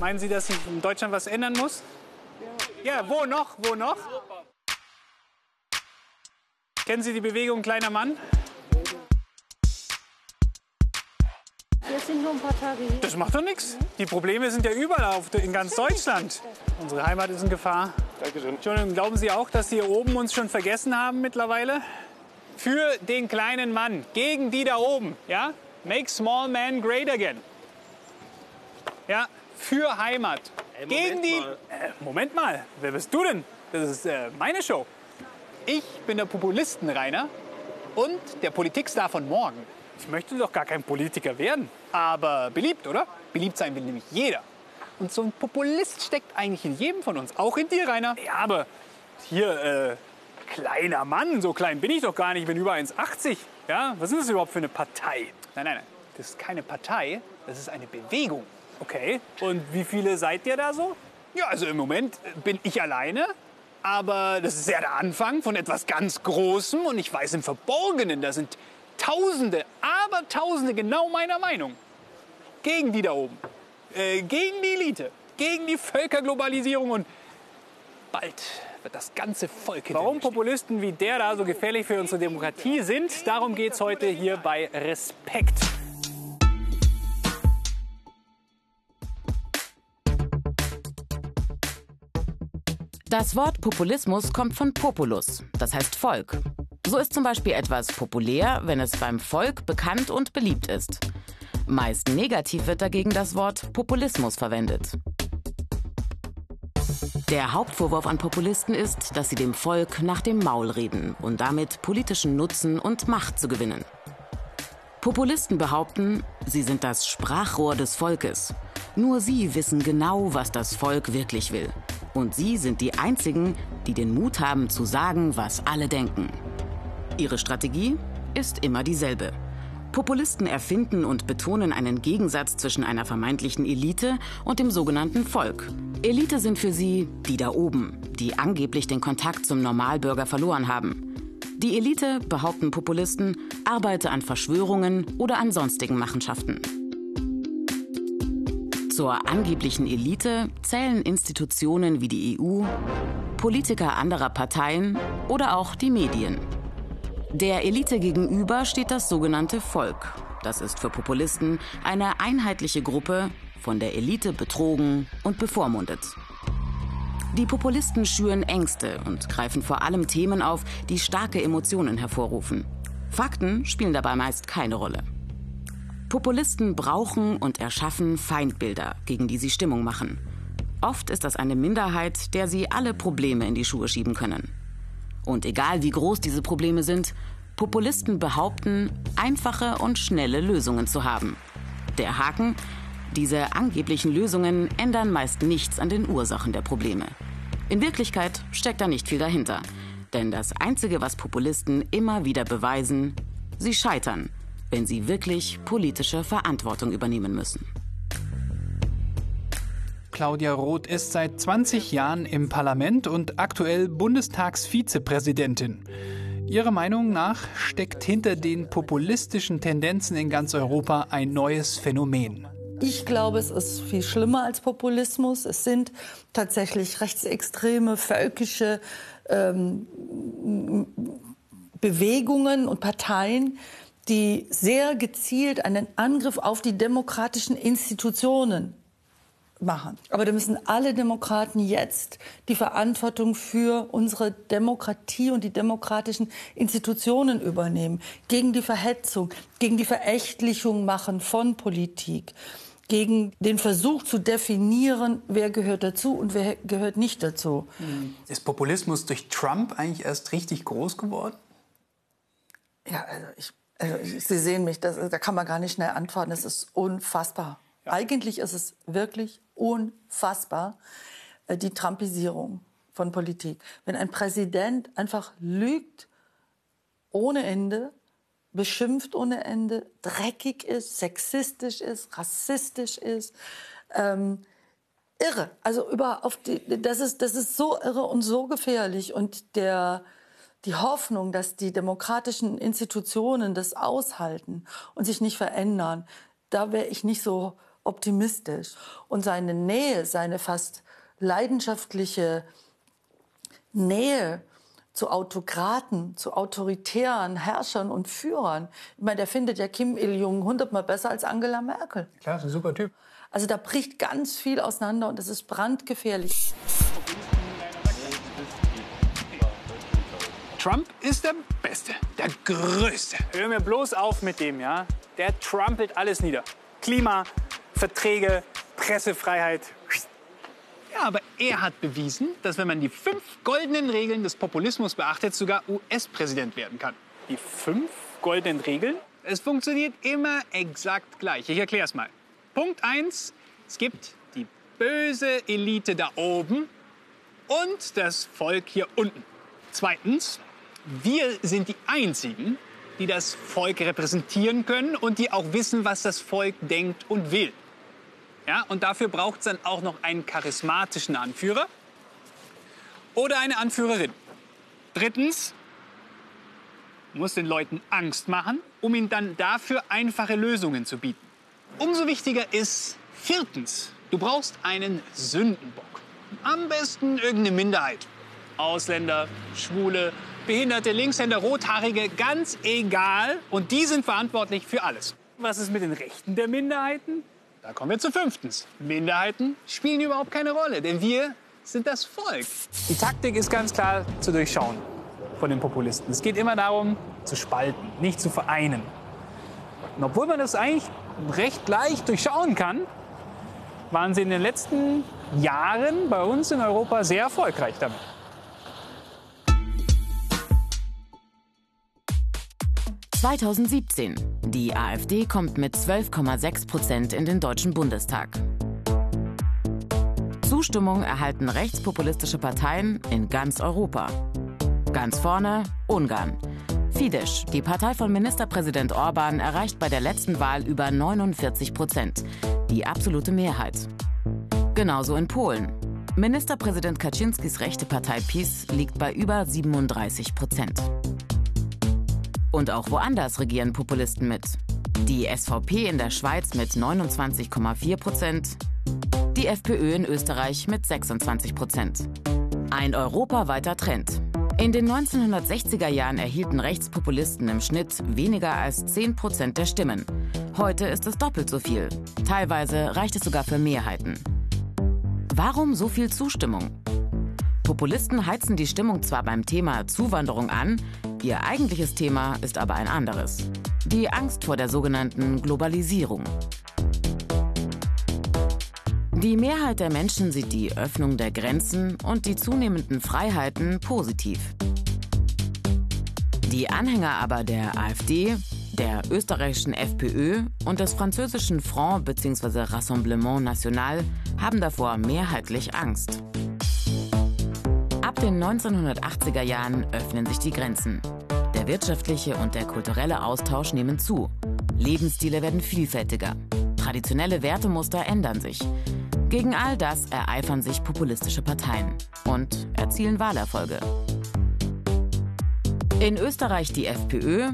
Meinen Sie, dass sich in Deutschland was ändern muss? Ja, wo noch? Wo noch? Kennen Sie die Bewegung Kleiner Mann? Wir sind nur ein paar Tage hier. Das macht doch nichts. Die Probleme sind ja überall auf, in ganz Deutschland. Unsere Heimat ist in Gefahr. Dankeschön. Entschuldigung, glauben Sie auch, dass die hier oben uns schon vergessen haben mittlerweile? Für den kleinen Mann, gegen die da oben, ja? Make small man great again. Ja, für Heimat. Ey, gegen die. mal. Äh, Moment mal, wer bist du denn? Das ist äh, meine Show. Ich bin der Populisten-Rainer und der Politikstar von morgen. Ich möchte doch gar kein Politiker werden. Aber beliebt, oder? Beliebt sein will nämlich jeder. Und so ein Populist steckt eigentlich in jedem von uns. Auch in dir, Rainer. Ja, aber hier, äh, kleiner Mann, so klein bin ich doch gar nicht. Ich bin über 1,80. Ja, was ist das überhaupt für eine Partei? Nein, nein, nein. Das ist keine Partei, das ist eine Bewegung. Okay. Und wie viele seid ihr da so? Ja, also im Moment bin ich alleine. Aber das ist ja der Anfang von etwas ganz Großem. Und ich weiß im Verborgenen, da sind Tausende, aber Tausende genau meiner Meinung. Gegen die da oben. Äh, gegen die Elite. Gegen die Völkerglobalisierung. Und bald wird das ganze Volk Warum Populisten wie der da so gefährlich für unsere Demokratie sind, darum geht es heute hier bei Respekt. Das Wort Populismus kommt von Populus, das heißt Volk. So ist zum Beispiel etwas populär, wenn es beim Volk bekannt und beliebt ist. Meist negativ wird dagegen das Wort Populismus verwendet. Der Hauptvorwurf an Populisten ist, dass sie dem Volk nach dem Maul reden und damit politischen Nutzen und Macht zu gewinnen. Populisten behaupten, sie sind das Sprachrohr des Volkes. Nur sie wissen genau, was das Volk wirklich will. Und sie sind die Einzigen, die den Mut haben zu sagen, was alle denken. Ihre Strategie ist immer dieselbe. Populisten erfinden und betonen einen Gegensatz zwischen einer vermeintlichen Elite und dem sogenannten Volk. Elite sind für sie die da oben, die angeblich den Kontakt zum Normalbürger verloren haben. Die Elite, behaupten Populisten, arbeite an Verschwörungen oder an sonstigen Machenschaften. Zur angeblichen Elite zählen Institutionen wie die EU, Politiker anderer Parteien oder auch die Medien. Der Elite gegenüber steht das sogenannte Volk. Das ist für Populisten eine einheitliche Gruppe, von der Elite betrogen und bevormundet. Die Populisten schüren Ängste und greifen vor allem Themen auf, die starke Emotionen hervorrufen. Fakten spielen dabei meist keine Rolle. Populisten brauchen und erschaffen Feindbilder, gegen die sie Stimmung machen. Oft ist das eine Minderheit, der sie alle Probleme in die Schuhe schieben können. Und egal wie groß diese Probleme sind, Populisten behaupten, einfache und schnelle Lösungen zu haben. Der Haken? Diese angeblichen Lösungen ändern meist nichts an den Ursachen der Probleme. In Wirklichkeit steckt da nicht viel dahinter. Denn das Einzige, was Populisten immer wieder beweisen, sie scheitern, wenn sie wirklich politische Verantwortung übernehmen müssen. Claudia Roth ist seit 20 Jahren im Parlament und aktuell Bundestagsvizepräsidentin. Ihrer Meinung nach steckt hinter den populistischen Tendenzen in ganz Europa ein neues Phänomen. Ich glaube, es ist viel schlimmer als Populismus. Es sind tatsächlich rechtsextreme, völkische ähm, Bewegungen und Parteien, die sehr gezielt einen Angriff auf die demokratischen Institutionen machen. Aber da müssen alle Demokraten jetzt die Verantwortung für unsere Demokratie und die demokratischen Institutionen übernehmen. Gegen die Verhetzung, gegen die Verächtlichung machen von Politik gegen den Versuch zu definieren, wer gehört dazu und wer gehört nicht dazu. Ist Populismus durch Trump eigentlich erst richtig groß geworden? Ja, also ich, also ich, Sie sehen mich, das, da kann man gar nicht schnell antworten. Es ist unfassbar. Ja. Eigentlich ist es wirklich unfassbar, äh, die Trumpisierung von Politik. Wenn ein Präsident einfach lügt ohne Ende, beschimpft ohne Ende, dreckig ist, sexistisch ist, rassistisch ist. Ähm, irre. Also über auf die, das ist das ist so irre und so gefährlich und der die Hoffnung, dass die demokratischen Institutionen das aushalten und sich nicht verändern, da wäre ich nicht so optimistisch. Und seine Nähe, seine fast leidenschaftliche Nähe zu Autokraten, zu autoritären Herrschern und Führern. Ich meine, der findet ja Kim Il-jung hundertmal besser als Angela Merkel. Klar, ist ein super Typ. Also da bricht ganz viel auseinander und das ist brandgefährlich. Trump ist der Beste, der Größte. Hör mir bloß auf mit dem, ja? Der trampelt alles nieder. Klima, Verträge, Pressefreiheit. Ja, aber er hat bewiesen, dass wenn man die fünf goldenen Regeln des Populismus beachtet, sogar US-Präsident werden kann. Die fünf goldenen Regeln? Es funktioniert immer exakt gleich. Ich erkläre es mal. Punkt 1. Es gibt die böse Elite da oben und das Volk hier unten. Zweitens, wir sind die Einzigen, die das Volk repräsentieren können und die auch wissen, was das Volk denkt und will. Ja, und dafür braucht es dann auch noch einen charismatischen Anführer oder eine Anführerin. Drittens, muss den Leuten Angst machen, um ihnen dann dafür einfache Lösungen zu bieten. Umso wichtiger ist viertens, du brauchst einen Sündenbock. Am besten irgendeine Minderheit. Ausländer, Schwule, Behinderte, Linkshänder, Rothaarige, ganz egal. Und die sind verantwortlich für alles. Was ist mit den Rechten der Minderheiten? Da kommen wir zu fünftens. Minderheiten spielen überhaupt keine Rolle, denn wir sind das Volk. Die Taktik ist ganz klar zu durchschauen von den Populisten. Es geht immer darum, zu spalten, nicht zu vereinen. Und obwohl man das eigentlich recht leicht durchschauen kann, waren sie in den letzten Jahren bei uns in Europa sehr erfolgreich damit. 2017. Die AfD kommt mit 12,6 Prozent in den Deutschen Bundestag. Zustimmung erhalten rechtspopulistische Parteien in ganz Europa. Ganz vorne Ungarn. Fidesz, die Partei von Ministerpräsident Orban, erreicht bei der letzten Wahl über 49 Prozent, die absolute Mehrheit. Genauso in Polen. Ministerpräsident Kaczynskis rechte Partei PiS liegt bei über 37 Prozent. Und auch woanders regieren Populisten mit. Die SVP in der Schweiz mit 29,4 Prozent, die FPÖ in Österreich mit 26 Prozent. Ein europaweiter Trend. In den 1960er Jahren erhielten Rechtspopulisten im Schnitt weniger als 10 Prozent der Stimmen. Heute ist es doppelt so viel. Teilweise reicht es sogar für Mehrheiten. Warum so viel Zustimmung? Populisten heizen die Stimmung zwar beim Thema Zuwanderung an, Ihr eigentliches Thema ist aber ein anderes. Die Angst vor der sogenannten Globalisierung. Die Mehrheit der Menschen sieht die Öffnung der Grenzen und die zunehmenden Freiheiten positiv. Die Anhänger aber der AfD, der österreichischen FPÖ und des französischen Front bzw. Rassemblement National haben davor mehrheitlich Angst. Ab den 1980er Jahren öffnen sich die Grenzen. Der wirtschaftliche und der kulturelle Austausch nehmen zu. Lebensstile werden vielfältiger. Traditionelle Wertemuster ändern sich. Gegen all das ereifern sich populistische Parteien und erzielen Wahlerfolge. In Österreich die FPÖ,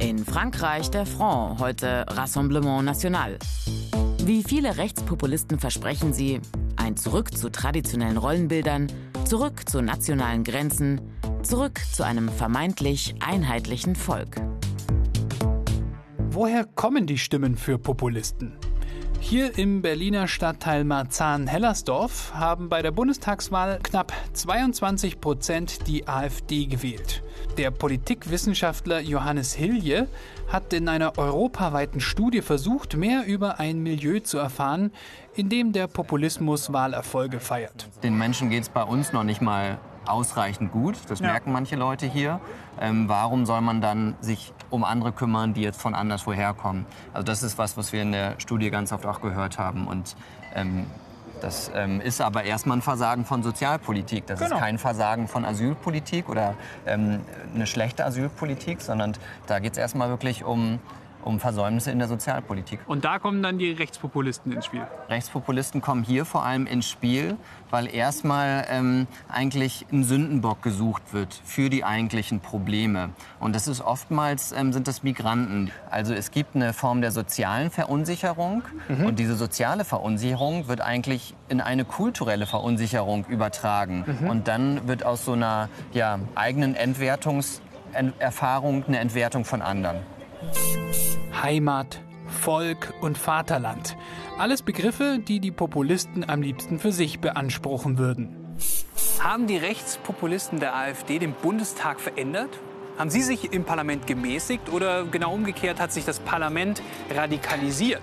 in Frankreich der Front, heute Rassemblement National. Wie viele Rechtspopulisten versprechen sie, ein Zurück zu traditionellen Rollenbildern, Zurück zu nationalen Grenzen, zurück zu einem vermeintlich einheitlichen Volk. Woher kommen die Stimmen für Populisten? Hier im Berliner Stadtteil Marzahn-Hellersdorf haben bei der Bundestagswahl knapp 22 Prozent die AfD gewählt. Der Politikwissenschaftler Johannes Hilje hat in einer europaweiten Studie versucht, mehr über ein Milieu zu erfahren, in dem der Populismus Wahlerfolge feiert. Den Menschen geht es bei uns noch nicht mal ausreichend gut. Das ja. merken manche Leute hier. Ähm, warum soll man dann sich um andere kümmern, die jetzt von anderswo herkommen? Also das ist was, was wir in der Studie ganz oft auch gehört haben. Und ähm, das ähm, ist aber erstmal ein Versagen von Sozialpolitik. Das genau. ist kein Versagen von Asylpolitik oder ähm, eine schlechte Asylpolitik, sondern da geht es erstmal wirklich um um Versäumnisse in der Sozialpolitik. Und da kommen dann die Rechtspopulisten ins Spiel. Rechtspopulisten kommen hier vor allem ins Spiel, weil erstmal ähm, eigentlich ein Sündenbock gesucht wird für die eigentlichen Probleme. Und das ist oftmals ähm, sind das Migranten. Also es gibt eine Form der sozialen Verunsicherung mhm. und diese soziale Verunsicherung wird eigentlich in eine kulturelle Verunsicherung übertragen. Mhm. Und dann wird aus so einer ja, eigenen Entwertungserfahrung eine Entwertung von anderen. Heimat, Volk und Vaterland. Alles Begriffe, die die Populisten am liebsten für sich beanspruchen würden. Haben die Rechtspopulisten der AfD den Bundestag verändert? Haben Sie sich im Parlament gemäßigt oder genau umgekehrt hat sich das Parlament radikalisiert?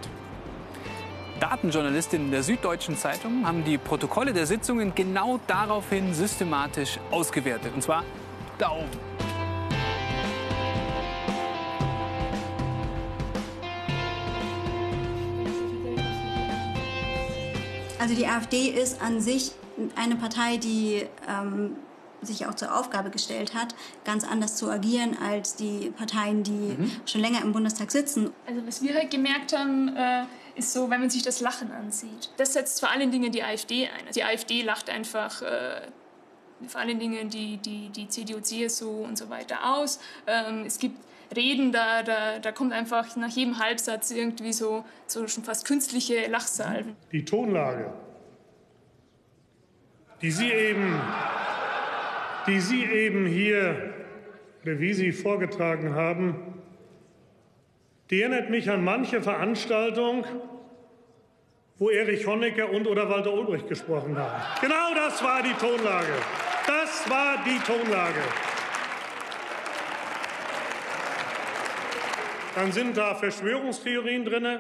Datenjournalistinnen der Süddeutschen Zeitung haben die Protokolle der Sitzungen genau daraufhin systematisch ausgewertet. Und zwar da oben. Also die AfD ist an sich eine Partei, die ähm, sich auch zur Aufgabe gestellt hat, ganz anders zu agieren als die Parteien, die mhm. schon länger im Bundestag sitzen. Also was wir halt gemerkt haben, äh, ist so, wenn man sich das Lachen ansieht. Das setzt vor allen Dingen die AfD ein. Also die AfD lacht einfach äh, vor allen Dingen die, die, die CDU, CSU und so weiter aus. Ähm, es gibt Reden, da, da, da kommt einfach nach jedem Halbsatz irgendwie so, so schon fast künstliche Lachsalven. Die Tonlage, die Sie eben, die Sie eben hier, oder wie Sie vorgetragen haben, die erinnert mich an manche Veranstaltung, wo Erich Honecker und oder Walter Ulbricht gesprochen haben. Genau das war die Tonlage. Das war die Tonlage. Dann sind da Verschwörungstheorien drin,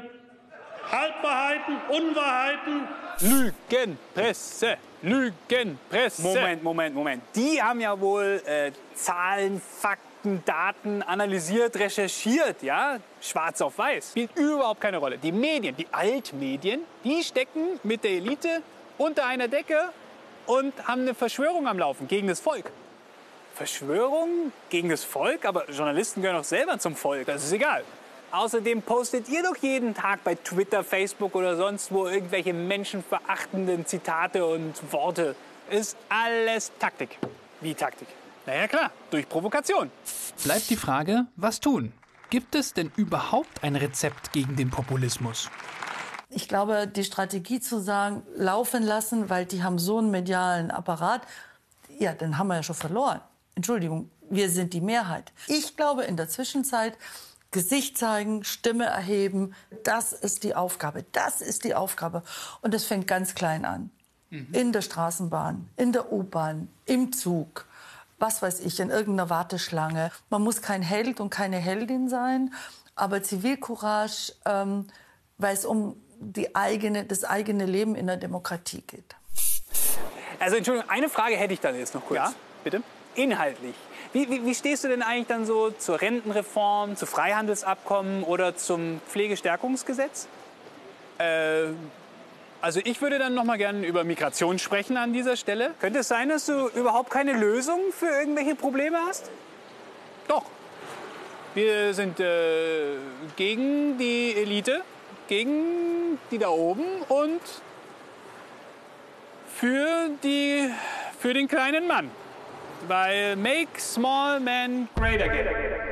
Halbwahrheiten, Unwahrheiten. Lügenpresse, Lügenpresse. Moment, Moment, Moment. Die haben ja wohl äh, Zahlen, Fakten, Daten analysiert, recherchiert, ja? Schwarz auf weiß. Spielt überhaupt keine Rolle. Die Medien, die Altmedien, die stecken mit der Elite unter einer Decke und haben eine Verschwörung am Laufen gegen das Volk. Verschwörung gegen das Volk? Aber Journalisten gehören doch selber zum Volk. Das ist egal. Außerdem postet ihr doch jeden Tag bei Twitter, Facebook oder sonst wo irgendwelche menschenverachtenden Zitate und Worte. Ist alles Taktik. Wie Taktik? Naja klar, durch Provokation. Bleibt die Frage, was tun? Gibt es denn überhaupt ein Rezept gegen den Populismus? Ich glaube, die Strategie zu sagen, laufen lassen, weil die haben so einen medialen Apparat, ja, dann haben wir ja schon verloren. Entschuldigung, wir sind die Mehrheit. Ich glaube, in der Zwischenzeit Gesicht zeigen, Stimme erheben, das ist die Aufgabe. Das ist die Aufgabe. Und das fängt ganz klein an. Mhm. In der Straßenbahn, in der U-Bahn, im Zug, was weiß ich, in irgendeiner Warteschlange. Man muss kein Held und keine Heldin sein, aber Zivilcourage, ähm, weil es um die eigene, das eigene Leben in der Demokratie geht. Also Entschuldigung, eine Frage hätte ich dann jetzt noch kurz. Ja, bitte inhaltlich. Wie, wie, wie, stehst du denn eigentlich dann so zur Rentenreform, zu Freihandelsabkommen oder zum Pflegestärkungsgesetz? Äh, also ich würde dann noch mal gerne über Migration sprechen an dieser Stelle. Könnte es sein, dass du überhaupt keine Lösung für irgendwelche Probleme hast? Doch. Wir sind äh, gegen die Elite, gegen die da oben und für, die, für den kleinen Mann. Weil uh, Make Small Men Great Again.